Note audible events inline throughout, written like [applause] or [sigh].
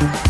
Thank you.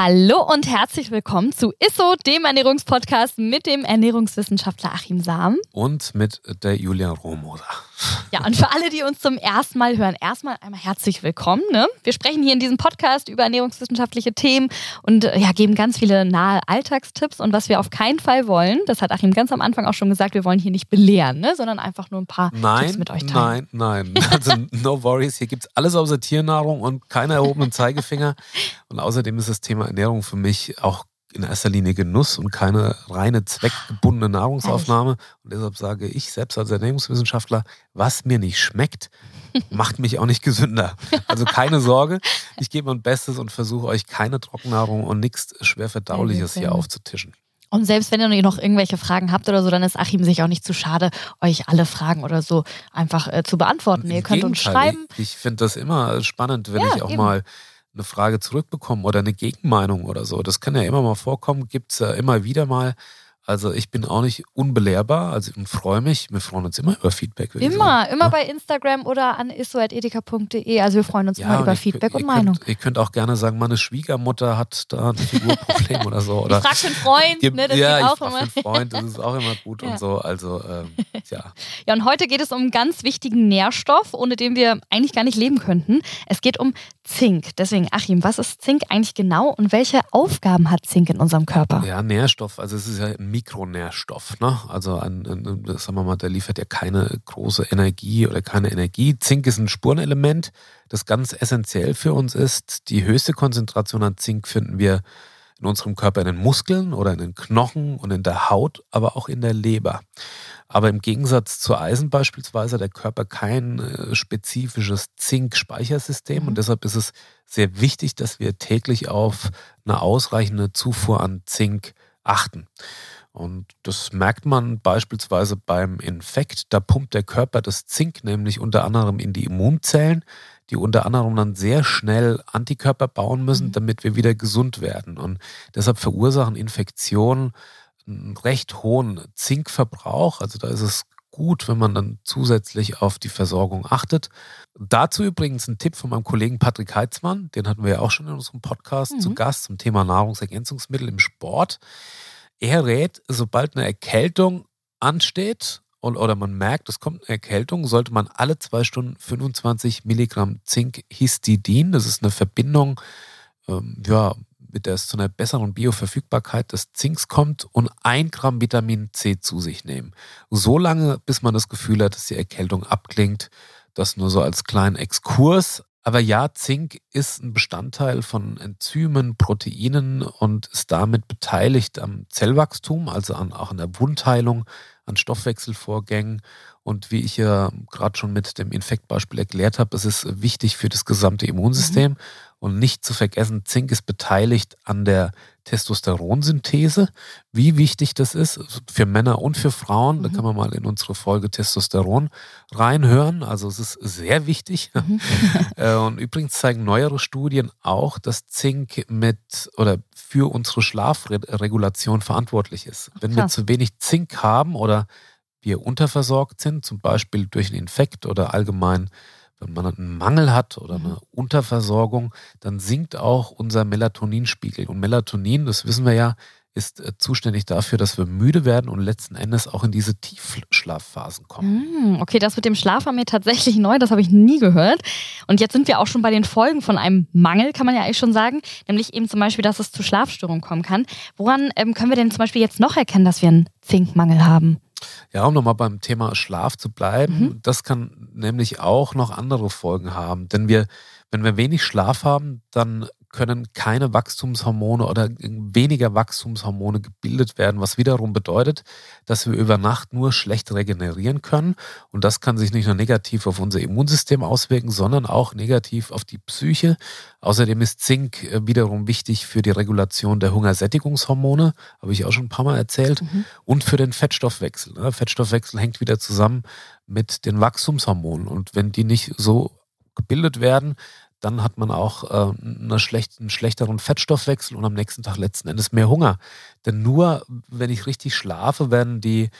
Hallo und herzlich willkommen zu ISSO, dem Ernährungspodcast mit dem Ernährungswissenschaftler Achim Sam. Und mit der Julia Rohmoser. Ja, und für alle, die uns zum ersten Mal hören, erstmal einmal herzlich willkommen. Ne? Wir sprechen hier in diesem Podcast über ernährungswissenschaftliche Themen und äh, ja, geben ganz viele nahe Alltagstipps. Und was wir auf keinen Fall wollen, das hat Achim ganz am Anfang auch schon gesagt, wir wollen hier nicht belehren, ne? sondern einfach nur ein paar nein, Tipps mit euch teilen. Nein, nein, also no worries. Hier gibt es alles außer Tiernahrung und keine erhobenen Zeigefinger. Und außerdem ist das Thema Ernährung für mich auch in erster Linie Genuss und keine reine zweckgebundene Nahrungsaufnahme. Und deshalb sage ich selbst als Ernährungswissenschaftler, was mir nicht schmeckt, [laughs] macht mich auch nicht gesünder. Also keine Sorge, ich gebe mein Bestes und versuche euch keine Trockennahrung und nichts schwer verdauliches hier aufzutischen. Und selbst wenn ihr noch irgendwelche Fragen habt oder so, dann ist Achim sich auch nicht zu schade, euch alle Fragen oder so einfach äh, zu beantworten. Ihr könnt uns schreiben. Ich, ich finde das immer spannend, wenn ja, ich auch eben. mal eine Frage zurückbekommen oder eine Gegenmeinung oder so. Das kann ja immer mal vorkommen, gibt es ja immer wieder mal. Also ich bin auch nicht unbelehrbar, also ich freue mich. Wir freuen uns immer über Feedback. Immer, immer ja? bei Instagram oder an isso.edeka.de. Also wir freuen uns ja, immer über Feedback und Meinung. Könnt, ihr könnt auch gerne sagen, meine Schwiegermutter hat da ein Figurproblem [laughs] oder so. Oder ich frage für einen Freund, ne, das ja, auch ich immer. Für einen Freund, das ist auch immer gut ja. und so. Also ähm, [laughs] ja. Ja, und heute geht es um einen ganz wichtigen Nährstoff, ohne den wir eigentlich gar nicht leben könnten. Es geht um Zink. Deswegen, Achim, was ist Zink eigentlich genau und welche Aufgaben hat Zink in unserem Körper? Ja, Nährstoff, also es ist ja ein Mikronährstoff. Ne? Also ein, ein, sagen wir mal, der liefert ja keine große Energie oder keine Energie. Zink ist ein Spurenelement, das ganz essentiell für uns ist. Die höchste Konzentration an Zink finden wir in unserem Körper in den Muskeln oder in den Knochen und in der Haut, aber auch in der Leber. Aber im Gegensatz zu Eisen beispielsweise hat der Körper kein äh, spezifisches Zink-Speichersystem mhm. und deshalb ist es sehr wichtig, dass wir täglich auf eine ausreichende Zufuhr an Zink achten. Und das merkt man beispielsweise beim Infekt. Da pumpt der Körper das Zink nämlich unter anderem in die Immunzellen, die unter anderem dann sehr schnell Antikörper bauen müssen, mhm. damit wir wieder gesund werden. Und deshalb verursachen Infektionen einen recht hohen Zinkverbrauch. Also da ist es gut, wenn man dann zusätzlich auf die Versorgung achtet. Dazu übrigens ein Tipp von meinem Kollegen Patrick Heitzmann, den hatten wir ja auch schon in unserem Podcast mhm. zu Gast zum Thema Nahrungsergänzungsmittel im Sport. Er rät, sobald eine Erkältung ansteht und, oder man merkt, es kommt eine Erkältung, sollte man alle zwei Stunden 25 Milligramm Zinkhistidin, das ist eine Verbindung, ähm, ja, mit der es zu einer besseren Bioverfügbarkeit des Zinks kommt und ein Gramm Vitamin C zu sich nehmen. So lange, bis man das Gefühl hat, dass die Erkältung abklingt. Das nur so als kleinen Exkurs. Aber ja, Zink ist ein Bestandteil von Enzymen, Proteinen und ist damit beteiligt am Zellwachstum, also an, auch an der Wundheilung, an Stoffwechselvorgängen. Und wie ich ja gerade schon mit dem Infektbeispiel erklärt habe, es ist wichtig für das gesamte Immunsystem. Mhm. Und nicht zu vergessen, Zink ist beteiligt an der Testosteronsynthese. Wie wichtig das ist für Männer und für Frauen, mhm. da kann man mal in unsere Folge Testosteron reinhören. Also es ist sehr wichtig. Mhm. [laughs] [laughs] Äh, und übrigens zeigen neuere Studien auch, dass Zink mit oder für unsere Schlafregulation verantwortlich ist. Wenn wir zu wenig Zink haben oder wir unterversorgt sind, zum Beispiel durch einen Infekt oder allgemein wenn man einen Mangel hat oder eine. Unterversorgung, dann sinkt auch unser Melatoninspiegel. Und Melatonin, das wissen wir ja, ist äh, zuständig dafür, dass wir müde werden und letzten Endes auch in diese Tiefschlafphasen kommen. Mm, okay, das mit dem Schlaf war mir tatsächlich neu, das habe ich nie gehört. Und jetzt sind wir auch schon bei den Folgen von einem Mangel, kann man ja eigentlich schon sagen, nämlich eben zum Beispiel, dass es zu Schlafstörungen kommen kann. Woran ähm, können wir denn zum Beispiel jetzt noch erkennen, dass wir einen Zinkmangel haben? Ja, um nochmal beim Thema Schlaf zu bleiben, mhm. das kann nämlich auch noch andere Folgen haben. Denn wir, wenn wir wenig Schlaf haben, dann können keine Wachstumshormone oder weniger Wachstumshormone gebildet werden, was wiederum bedeutet, dass wir über Nacht nur schlecht regenerieren können. Und das kann sich nicht nur negativ auf unser Immunsystem auswirken, sondern auch negativ auf die Psyche. Außerdem ist Zink äh, wiederum wichtig für die Regulation der Hungersättigungshormone, habe ich auch schon ein paar Mal erzählt, mhm. und für den Fettstoffwechsel. Der ne? Fettstoffwechsel hängt wieder zusammen mit den Wachstumshormonen. Und wenn die nicht so gebildet werden, dann hat man auch äh, eine schlecht, einen schlechteren Fettstoffwechsel und am nächsten Tag letzten Endes mehr Hunger. Denn nur wenn ich richtig schlafe, werden die,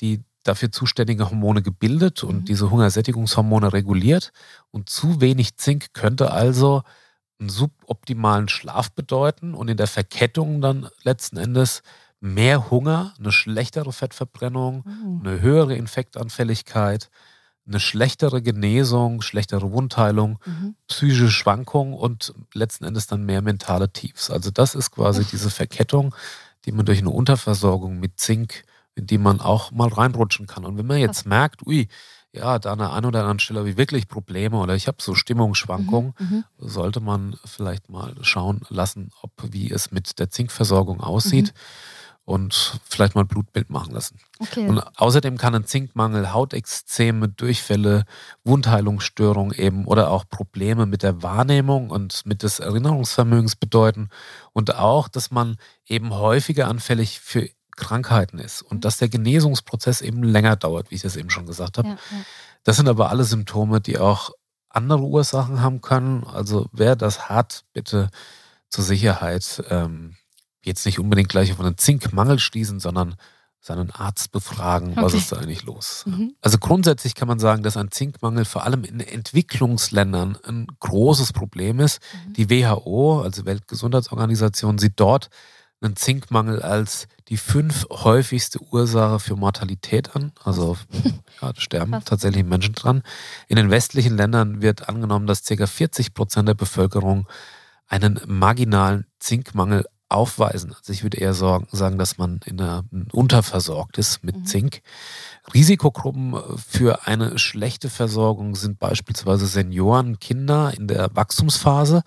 die dafür zuständigen Hormone gebildet und mhm. diese Hungersättigungshormone reguliert. Und zu wenig Zink könnte also einen suboptimalen Schlaf bedeuten und in der Verkettung dann letzten Endes mehr Hunger, eine schlechtere Fettverbrennung, mhm. eine höhere Infektanfälligkeit, eine schlechtere Genesung, schlechtere Wundheilung, mhm. psychische Schwankungen und letzten Endes dann mehr mentale Tiefs. Also das ist quasi Uff. diese Verkettung, die man durch eine Unterversorgung mit Zink, in die man auch mal reinrutschen kann. Und wenn man jetzt merkt, ui, ja, da an der einen oder anderen Stelle habe ich wirklich Probleme oder ich habe so Stimmungsschwankungen, mhm, mhm. sollte man vielleicht mal schauen lassen, ob wie es mit der Zinkversorgung aussieht. Mhm und vielleicht mal ein Blutbild machen lassen. Okay. Und außerdem kann ein Zinkmangel Hautexzeme, Durchfälle, Wundheilungsstörungen eben oder auch Probleme mit der Wahrnehmung und mit des Erinnerungsvermögens bedeuten und auch, dass man eben häufiger anfällig für Krankheiten ist und mhm. dass der Genesungsprozess eben länger dauert, wie ich das eben schon gesagt habe. Ja, ja. Das sind aber alle Symptome, die auch andere Ursachen haben können. Also wer das hat, bitte zur Sicherheit ähm, jetzt nicht unbedingt gleich auf einen Zinkmangel schließen, sondern seinen Arzt befragen, okay. was ist da eigentlich los. Mhm. Also grundsätzlich kann man sagen, dass ein Zinkmangel vor allem in Entwicklungsländern ein großes Problem ist. Mhm. Die WHO, also Weltgesundheitsorganisation, sieht dort einen Zinkmangel als die fünf häufigste Ursache für Mortalität an. Also ja, [laughs] da sterben Was? tatsächlich Menschen dran. In den westlichen Ländern wird angenommen, dass ca. 40 Prozent der Bevölkerung einen marginalen Zinkmangel aufweisen. Also ich würde eher sagen, dass man in einer, unterversorgt ist mit mhm. Zink. Risikogruppen für eine schlechte Versorgung sind beispielsweise Senioren, Kinder in der Wachstumsphase,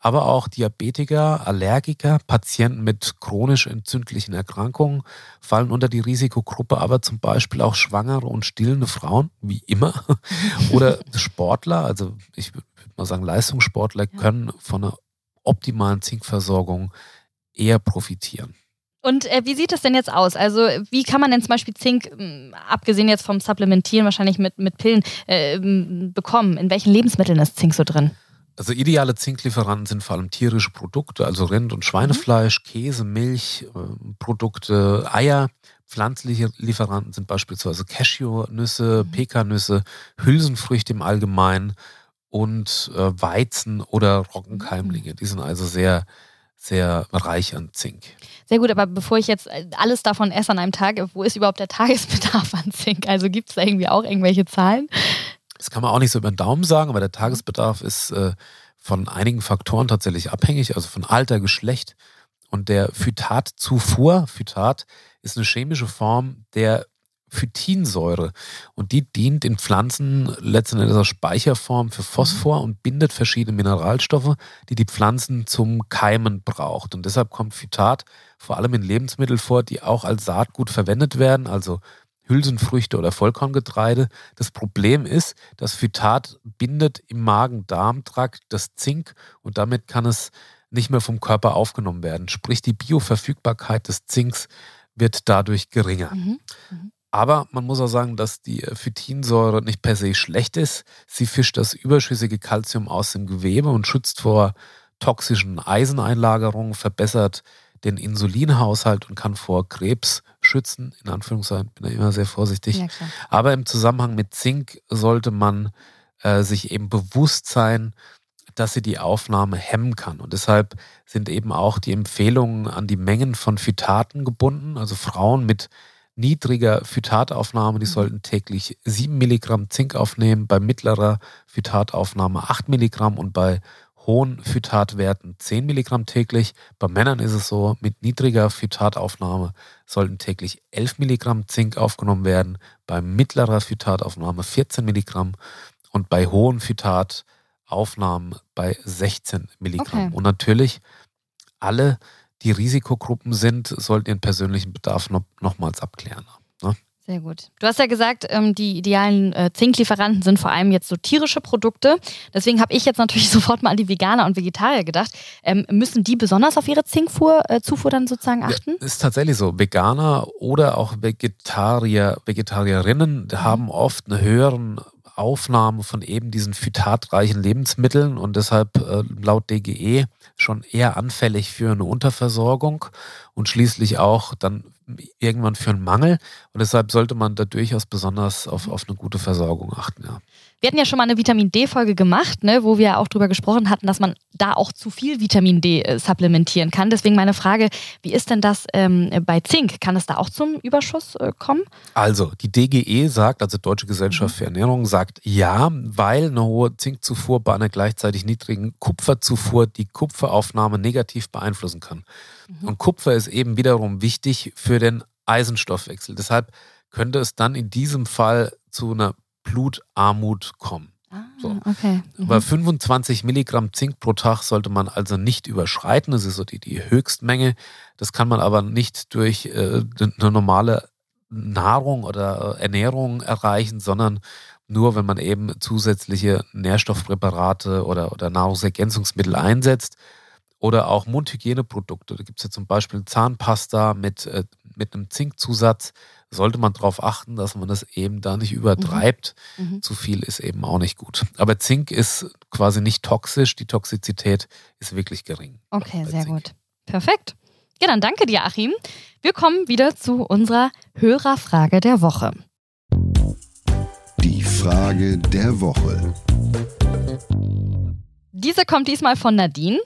aber auch Diabetiker, Allergiker, Patienten mit chronisch entzündlichen Erkrankungen fallen unter die Risikogruppe, aber zum Beispiel auch schwangere und stillende Frauen, wie immer, [laughs] oder Sportler, also ich würde mal sagen Leistungssportler, können von einer optimalen Zinkversorgung eher profitieren. Und äh, wie sieht das denn jetzt aus? Also wie kann man denn zum Beispiel Zink, äh, abgesehen jetzt vom Supplementieren, wahrscheinlich mit, mit Pillen, äh, bekommen? In welchen Lebensmitteln ist Zink so drin? Also ideale Zinklieferanten sind vor allem tierische Produkte, also Rind- und Schweinefleisch, mhm. Käse, Milch, ähm, Produkte, Eier. Pflanzliche Lieferanten sind beispielsweise Cashewnüsse, mhm. Pekannüsse, Hülsenfrüchte im Allgemeinen und äh, Weizen oder Roggenkeimlinge. Die sind also sehr sehr reich an Zink. Sehr gut, aber bevor ich jetzt alles davon esse an einem Tag, wo ist überhaupt der Tagesbedarf an Zink? Also gibt es da irgendwie auch irgendwelche Zahlen? Das kann man auch nicht so über den Daumen sagen, aber der Tagesbedarf ist äh, von einigen Faktoren tatsächlich abhängig, also von Alter, Geschlecht und der Phytatzufuhr. Phytat ist eine chemische Form der Phytinsäure. Und die dient in Pflanzen letztendlich als Speicherform für Phosphor und bindet verschiedene Mineralstoffe, die die Pflanzen zum Keimen braucht. Und deshalb kommt Phytat vor allem in Lebensmitteln vor, die auch als Saatgut verwendet werden, also Hülsenfrüchte oder Vollkorngetreide. Das Problem ist, dass Phytat bindet im Magen-Darm-Trakt das Zink und damit kann es nicht mehr vom Körper aufgenommen werden. Sprich, die Bioverfügbarkeit des Zinks wird dadurch geringer. Mhm. Mhm. Aber man muss auch sagen, dass die Phytinsäure nicht per se schlecht ist. Sie fischt das überschüssige Kalzium aus dem Gewebe und schützt vor toxischen Eiseneinlagerungen, verbessert den Insulinhaushalt und kann vor Krebs schützen. In Anführungszeichen bin ich immer sehr vorsichtig. Ja, Aber im Zusammenhang mit Zink sollte man äh, sich eben bewusst sein, dass sie die Aufnahme hemmen kann. Und deshalb sind eben auch die Empfehlungen an die Mengen von Phytaten gebunden. Also Frauen mit niedriger Phytataufnahme, die mhm. sollten täglich 7 Milligramm Zink aufnehmen, bei mittlerer Phytataufnahme 8 Milligramm und bei hohen Phytatwerten 10 Milligramm täglich. Bei Männern ist es so, mit niedriger Phytataufnahme sollten täglich 11 Milligramm Zink aufgenommen werden, bei mittlerer Phytataufnahme 14 Milligramm und bei hohen Phytataufnahmen bei 16 Milligramm. Okay. Und natürlich alle, die Risikogruppen sind, sollten ihren persönlichen Bedarf noch, nochmals abklären. Ne? Sehr gut. Du hast ja gesagt, ähm, die idealen äh, Zinklieferanten sind vor allem jetzt so tierische Produkte. Deswegen habe ich jetzt natürlich [laughs] sofort mal an die Veganer und Vegetarier gedacht. Ähm, müssen die besonders auf ihre Zinkzufuhr äh, dann sozusagen achten? Ja, ist tatsächlich so. Veganer oder auch Vegetarier, Vegetarierinnen haben oft eine höheren Aufnahme von eben diesen phytatreichen Lebensmitteln und deshalb äh, laut DGE schon eher anfällig für eine Unterversorgung und schließlich auch dann irgendwann für einen Mangel. Und deshalb sollte man da durchaus besonders auf, auf eine gute Versorgung achten. Ja. Wir hatten ja schon mal eine Vitamin D-Folge gemacht, ne, wo wir auch darüber gesprochen hatten, dass man da auch zu viel Vitamin D äh, supplementieren kann. Deswegen meine Frage, wie ist denn das ähm, bei Zink? Kann es da auch zum Überschuss äh, kommen? Also, die DGE sagt, also Deutsche Gesellschaft mhm. für Ernährung, sagt ja, weil eine hohe Zinkzufuhr bei einer gleichzeitig niedrigen Kupferzufuhr die Kupferaufnahme negativ beeinflussen kann. Mhm. Und Kupfer ist eben wiederum wichtig für den Eisenstoffwechsel. Deshalb könnte es dann in diesem Fall zu einer Blutarmut kommen. Ah, so. okay. Mhm. Aber 25 Milligramm Zink pro Tag sollte man also nicht überschreiten. Das ist so die, die Höchstmenge. Das kann man aber nicht durch äh, eine normale Nahrung oder Ernährung erreichen, sondern nur, wenn man eben zusätzliche Nährstoffpräparate oder, oder Nahrungsergänzungsmittel einsetzt oder auch Mundhygieneprodukte. Da gibt es ja zum Beispiel Zahnpasta mit, äh, mit einem Zinkzusatz sollte man darauf achten, dass man das eben da nicht übertreibt. Mhm. mhm. Zu viel ist eben auch nicht gut. Aber Zink ist quasi nicht toxisch. Die Toxizität ist wirklich gering. Okay, sehr Zink. gut. Perfekt. Ja, dann danke dir, Achim. Wir kommen wieder zu unserer Hörerfrage der Woche. Die Frage der Woche. Diese kommt diesmal von Nadine.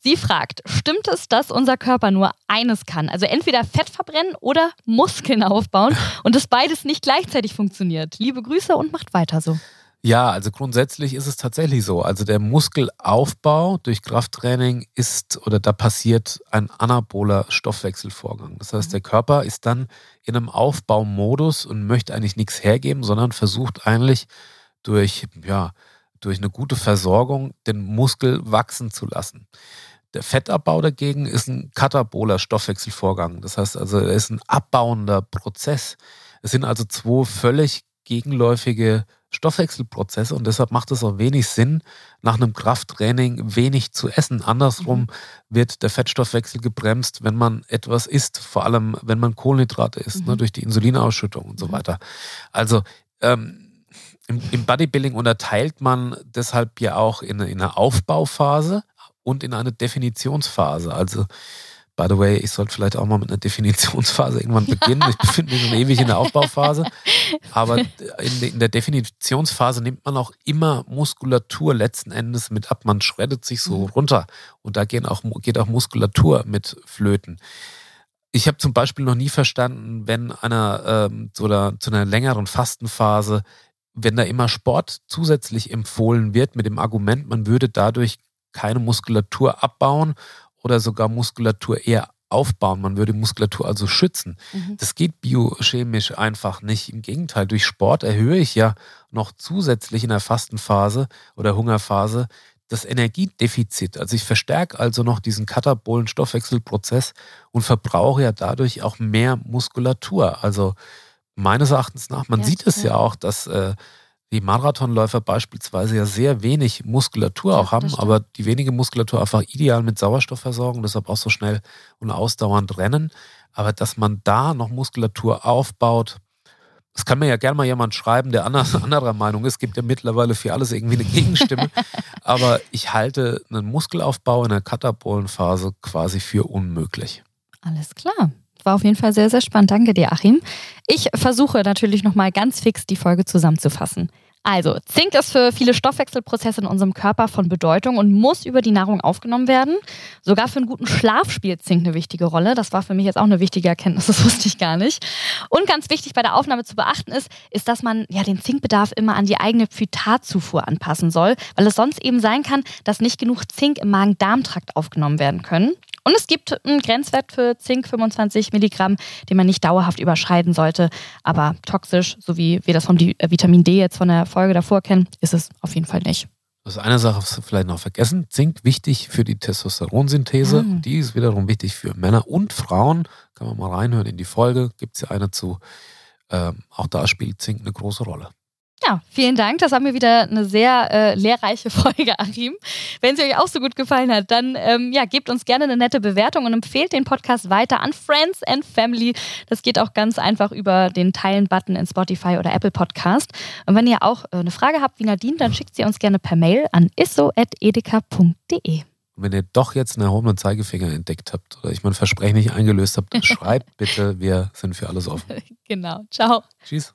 Sie fragt, stimmt es, dass unser Körper nur eines kann? Also entweder Fett verbrennen oder Muskeln [laughs] aufbauen und das beides nicht gleichzeitig funktioniert. Liebe Grüße und macht weiter so. Ja, also grundsätzlich ist es tatsächlich so. Also der Muskelaufbau durch Krafttraining ist oder da passiert ein anaboler Stoffwechselvorgang. Das heißt, der Körper ist dann in einem Aufbaumodus und möchte eigentlich nichts hergeben, sondern versucht eigentlich durch, ja, durch eine gute Versorgung den Muskel wachsen zu lassen. Der Fettabbau dagegen ist ein kataboler Stoffwechselvorgang. Das heißt also, er ist ein abbauender Prozess. Es sind also zwei völlig gegenläufige Stoffwechselprozesse und deshalb macht es auch wenig Sinn, nach einem Krafttraining wenig zu essen. Andersrum mhm. wird der Fettstoffwechsel gebremst, wenn man etwas isst, vor allem wenn man Kohlenhydrate isst, ne, mhm. ne, durch die Insulinausschüttung und so mhm. weiter. Also ähm, im, im, Bodybuilding unterteilt man deshalb ja auch in, in eine Aufbauphase, und in eine Definitionsphase. Also, by the way, ich sollte vielleicht auch mal mit einer Definitionsphase irgendwann beginnen. Ich befinde mich schon ewig in der Aufbauphase. Aber [laughs] in, der Definitionsphase nimmt man auch immer Muskulatur letzten Endes mit ab. Man schreddet sich so mhm. runter. Und da gehen auch, geht auch Muskulatur mit flöten. Ich habe zum Beispiel noch nie verstanden, wenn einer ähm, zu, einer, zu einer längeren Fastenphase, wenn da immer Sport zusätzlich empfohlen wird mit dem Argument, man würde dadurch keine Muskulatur abbauen oder sogar Muskulatur eher aufbauen. Man würde Muskulatur also schützen. Mhm. Das geht biochemisch einfach nicht. Im Gegenteil, durch Sport erhöhe ich ja noch zusätzlich in der Fastenphase oder Hungerphase das Energiedefizit. Also ich verstärke also noch diesen katabolen Stoffwechselprozess und verbrauche ja dadurch auch mehr Muskulatur. Also meines Erachtens nach, man ja, sieht es ja, auch, dass äh, die Marathonläufer beispielsweise ja sehr wenig Muskulatur auch haben, aber die wenige Muskulatur einfach ideal mit Sauerstoff versorgen, deshalb auch so schnell und ausdauernd rennen. Aber dass man da noch Muskulatur aufbaut, das kann mir ja gerne mal jemand schreiben, der [laughs] anderer Meinung ist. Es gibt ja mittlerweile für alles irgendwie eine Gegenstimme. [laughs] aber ich halte einen Muskelaufbau in der Katabolenphase quasi für unmöglich. Alles klar. War auf jeden Fall sehr, sehr spannend. Danke dir, Achim. Ich versuche natürlich nochmal ganz fix die Folge zusammenzufassen. Also, Zink ist für viele Stoffwechselprozesse in unserem Körper von Bedeutung und muss über die Nahrung aufgenommen werden. Sogar für einen guten Schlaf spielt Zink eine wichtige Rolle. Das war für mich jetzt auch eine wichtige Erkenntnis, das [laughs] wusste ich gar nicht. Und ganz wichtig bei der Aufnahme zu beachten ist, ist, dass man ja den Zinkbedarf immer an die eigene Phytatzufuhr anpassen soll, weil es sonst eben sein kann, dass nicht genug Zink im Magen-Darm-Trakt aufgenommen werden können. Und es gibt einen Grenzwert für Zink, 25 Milligramm, den man nicht dauerhaft überschreiten sollte. Aber toxisch, so wie wir das vom äh, Vitamin D jetzt von der Folge davor kennen, ist es auf jeden Fall nicht. Das ist eine Sache, vielleicht noch vergessen. Zink wichtig für die Testosteronsynthese. Ja. Die ist wiederum wichtig für Männer und Frauen. Kann man mal reinhören in die Folge. Gibt es ja eine zu. Ähm, auch da spielt Zink eine große Rolle. Ja, vielen Dank. Das war mir wieder eine sehr äh, lehrreiche [laughs] Folge, Achim. Wenn sie euch auch so gut gefallen hat, dann ähm, ja, gebt uns gerne eine nette Bewertung und empfehlt den Podcast weiter an Friends and Family. Das geht auch ganz einfach über den Teilen-Button in Spotify oder Apple Podcast. Und wenn ihr auch äh, eine Frage habt wie Nadine, dann schickt sie uns gerne per Mail an isso.edeka.de. wenn ihr doch jetzt einen erhobenen Zeigefinger entdeckt habt oder ich mein Versprechen nicht eingelöst habt, [laughs] schreibt bitte, wir sind für alles offen. Genau. Ciao. Tschüss.